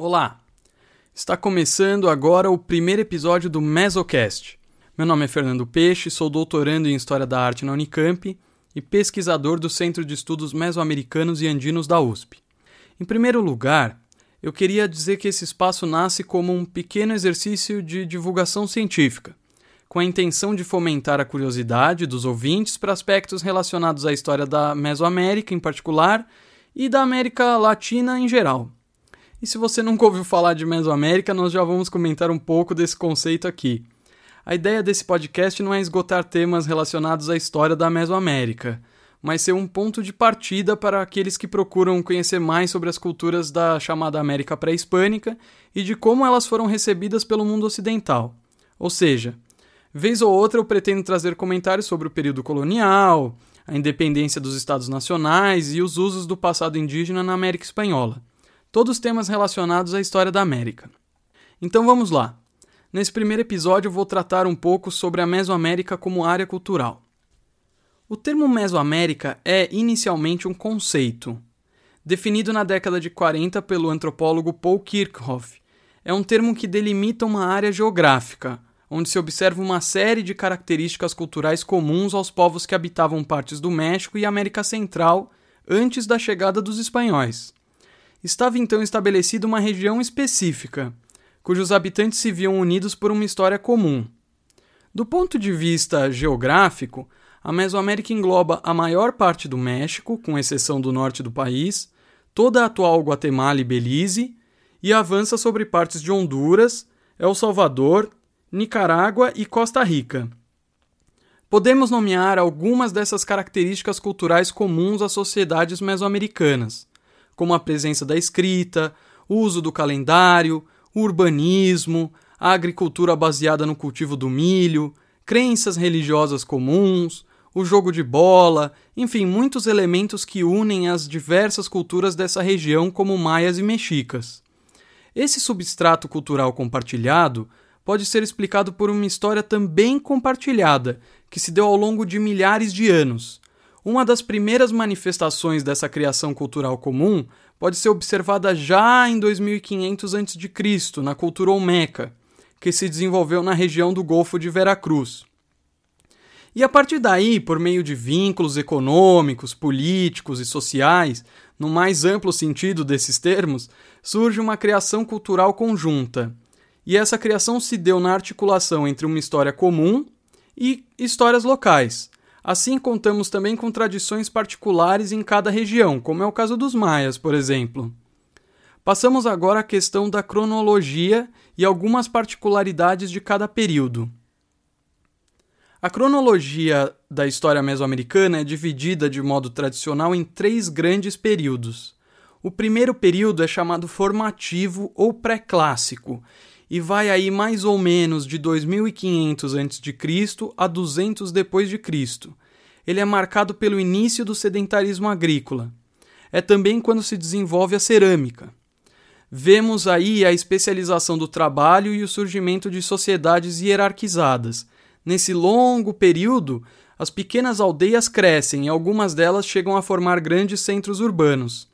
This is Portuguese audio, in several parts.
Olá! Está começando agora o primeiro episódio do Mesocast. Meu nome é Fernando Peixe, sou doutorando em História da Arte na Unicamp e pesquisador do Centro de Estudos Mesoamericanos e Andinos da USP. Em primeiro lugar, eu queria dizer que esse espaço nasce como um pequeno exercício de divulgação científica, com a intenção de fomentar a curiosidade dos ouvintes para aspectos relacionados à história da Mesoamérica em particular e da América Latina em geral. E se você nunca ouviu falar de Mesoamérica, nós já vamos comentar um pouco desse conceito aqui. A ideia desse podcast não é esgotar temas relacionados à história da Mesoamérica, mas ser um ponto de partida para aqueles que procuram conhecer mais sobre as culturas da chamada América pré-hispânica e de como elas foram recebidas pelo mundo ocidental. Ou seja, vez ou outra eu pretendo trazer comentários sobre o período colonial, a independência dos estados nacionais e os usos do passado indígena na América espanhola todos temas relacionados à história da América. Então vamos lá. Nesse primeiro episódio vou tratar um pouco sobre a Mesoamérica como área cultural. O termo Mesoamérica é inicialmente um conceito, definido na década de 40 pelo antropólogo Paul Kirchhoff. É um termo que delimita uma área geográfica, onde se observa uma série de características culturais comuns aos povos que habitavam partes do México e América Central antes da chegada dos espanhóis estava então estabelecida uma região específica, cujos habitantes se viam unidos por uma história comum. Do ponto de vista geográfico, a Mesoamérica engloba a maior parte do México, com exceção do norte do país, toda a atual Guatemala e Belize, e avança sobre partes de Honduras, El Salvador, Nicarágua e Costa Rica. Podemos nomear algumas dessas características culturais comuns às sociedades mesoamericanas, como a presença da escrita, o uso do calendário, o urbanismo, a agricultura baseada no cultivo do milho, crenças religiosas comuns, o jogo de bola, enfim, muitos elementos que unem as diversas culturas dessa região, como maias e mexicas. Esse substrato cultural compartilhado pode ser explicado por uma história também compartilhada, que se deu ao longo de milhares de anos, uma das primeiras manifestações dessa criação cultural comum pode ser observada já em 2500 a.C., na cultura olmeca, que se desenvolveu na região do Golfo de Veracruz. E a partir daí, por meio de vínculos econômicos, políticos e sociais, no mais amplo sentido desses termos, surge uma criação cultural conjunta. E essa criação se deu na articulação entre uma história comum e histórias locais, Assim, contamos também com tradições particulares em cada região, como é o caso dos maias, por exemplo. Passamos agora à questão da cronologia e algumas particularidades de cada período. A cronologia da história mesoamericana é dividida de modo tradicional em três grandes períodos. O primeiro período é chamado formativo ou pré-clássico e vai aí mais ou menos de 2500 a.C. a 200 depois de Cristo. Ele é marcado pelo início do sedentarismo agrícola. É também quando se desenvolve a cerâmica. Vemos aí a especialização do trabalho e o surgimento de sociedades hierarquizadas. Nesse longo período, as pequenas aldeias crescem e algumas delas chegam a formar grandes centros urbanos.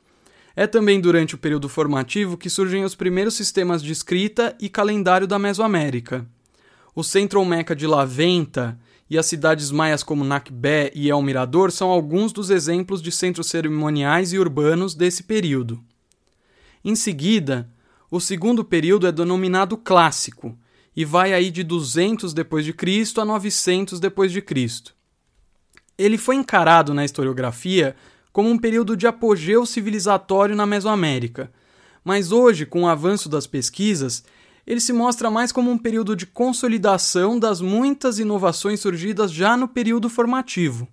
É também durante o período formativo que surgem os primeiros sistemas de escrita e calendário da Mesoamérica. O centro Olmeca de Laventa e as cidades maias como Nakbé e El Mirador são alguns dos exemplos de centros cerimoniais e urbanos desse período. Em seguida, o segundo período é denominado clássico e vai aí de 200 depois de Cristo a 900 depois de Cristo. Ele foi encarado na historiografia como um período de apogeu civilizatório na Mesoamérica. Mas hoje, com o avanço das pesquisas, ele se mostra mais como um período de consolidação das muitas inovações surgidas já no período formativo.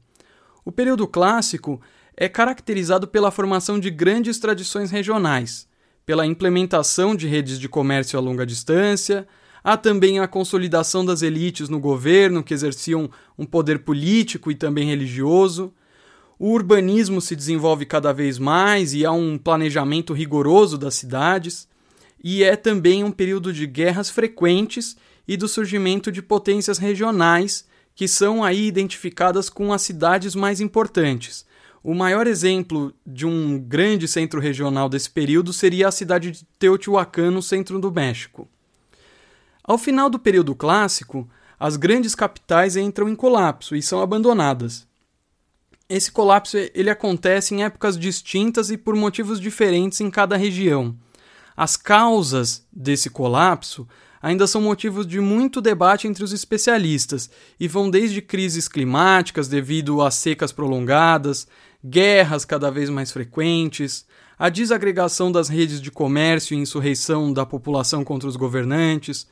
O período clássico é caracterizado pela formação de grandes tradições regionais, pela implementação de redes de comércio a longa distância, há também a consolidação das elites no governo que exerciam um poder político e também religioso. O urbanismo se desenvolve cada vez mais e há um planejamento rigoroso das cidades, e é também um período de guerras frequentes e do surgimento de potências regionais que são aí identificadas com as cidades mais importantes, O maior exemplo de um grande centro regional desse período seria a cidade de Teotihuacan, no centro do México. Ao final do período clássico, as grandes capitais entram em colapso e são abandonadas. Esse colapso ele acontece em épocas distintas e por motivos diferentes em cada região. As causas desse colapso ainda são motivos de muito debate entre os especialistas e vão desde crises climáticas devido a secas prolongadas, guerras cada vez mais frequentes, a desagregação das redes de comércio e insurreição da população contra os governantes.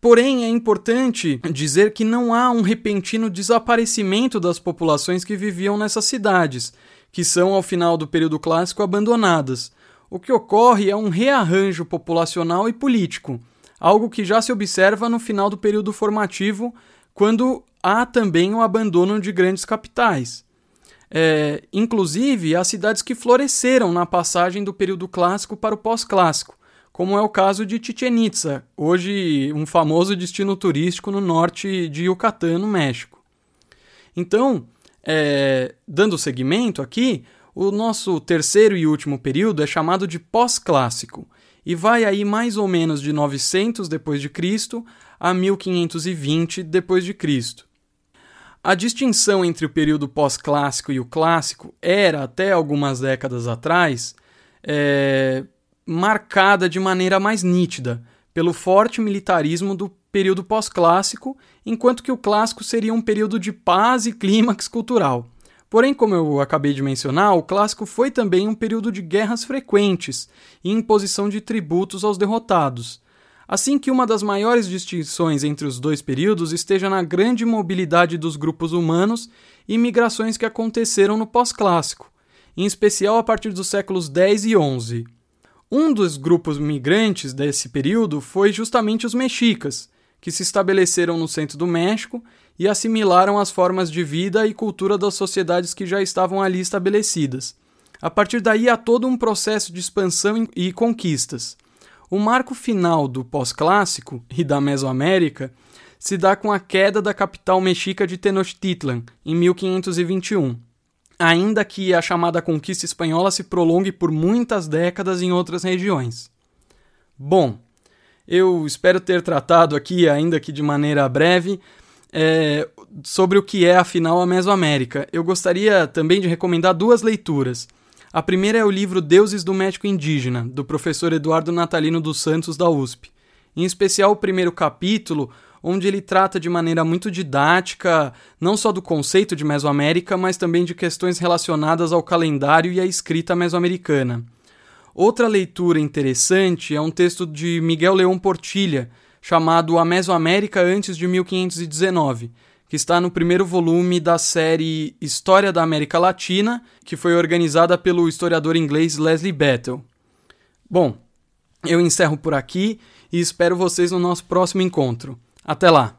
Porém, é importante dizer que não há um repentino desaparecimento das populações que viviam nessas cidades, que são, ao final do período clássico, abandonadas. O que ocorre é um rearranjo populacional e político, algo que já se observa no final do período formativo, quando há também o abandono de grandes capitais. É, inclusive, há cidades que floresceram na passagem do período clássico para o pós-clássico, como é o caso de Chichen Itza, hoje um famoso destino turístico no norte de Yucatán, no México. Então, é, dando seguimento aqui, o nosso terceiro e último período é chamado de pós-clássico e vai aí mais ou menos de 900 depois de Cristo a 1520 depois de Cristo. A distinção entre o período pós-clássico e o clássico era, até algumas décadas atrás, é, marcada de maneira mais nítida pelo forte militarismo do período pós-clássico, enquanto que o clássico seria um período de paz e clímax cultural. Porém, como eu acabei de mencionar, o clássico foi também um período de guerras frequentes e imposição de tributos aos derrotados. Assim que uma das maiores distinções entre os dois períodos esteja na grande mobilidade dos grupos humanos e migrações que aconteceram no pós-clássico, em especial a partir dos séculos 10 e 11. Um dos grupos migrantes desse período foi justamente os mexicas, que se estabeleceram no centro do México e assimilaram as formas de vida e cultura das sociedades que já estavam ali estabelecidas. A partir daí há todo um processo de expansão e conquistas. O marco final do pós-clássico e da Mesoamérica se dá com a queda da capital mexica de Tenochtitlan, em 1521, ainda que a chamada conquista espanhola se prolongue por muitas décadas em outras regiões. Bom, eu espero ter tratado aqui, ainda que de maneira breve, é, sobre o que é afinal a Mesoamérica. Eu gostaria também de recomendar duas leituras. A primeira é o livro Deuses do México Indígena, do professor Eduardo Natalino dos Santos, da USP. Em especial o primeiro capítulo, onde ele trata de maneira muito didática não só do conceito de Mesoamérica, mas também de questões relacionadas ao calendário e à escrita mesoamericana. Outra leitura interessante é um texto de Miguel Leão Portilha, chamado A Mesoamérica antes de 1519, que está no primeiro volume da série História da América Latina, que foi organizada pelo historiador inglês Leslie Battle. Bom, eu encerro por aqui e espero vocês no nosso próximo encontro. Até lá!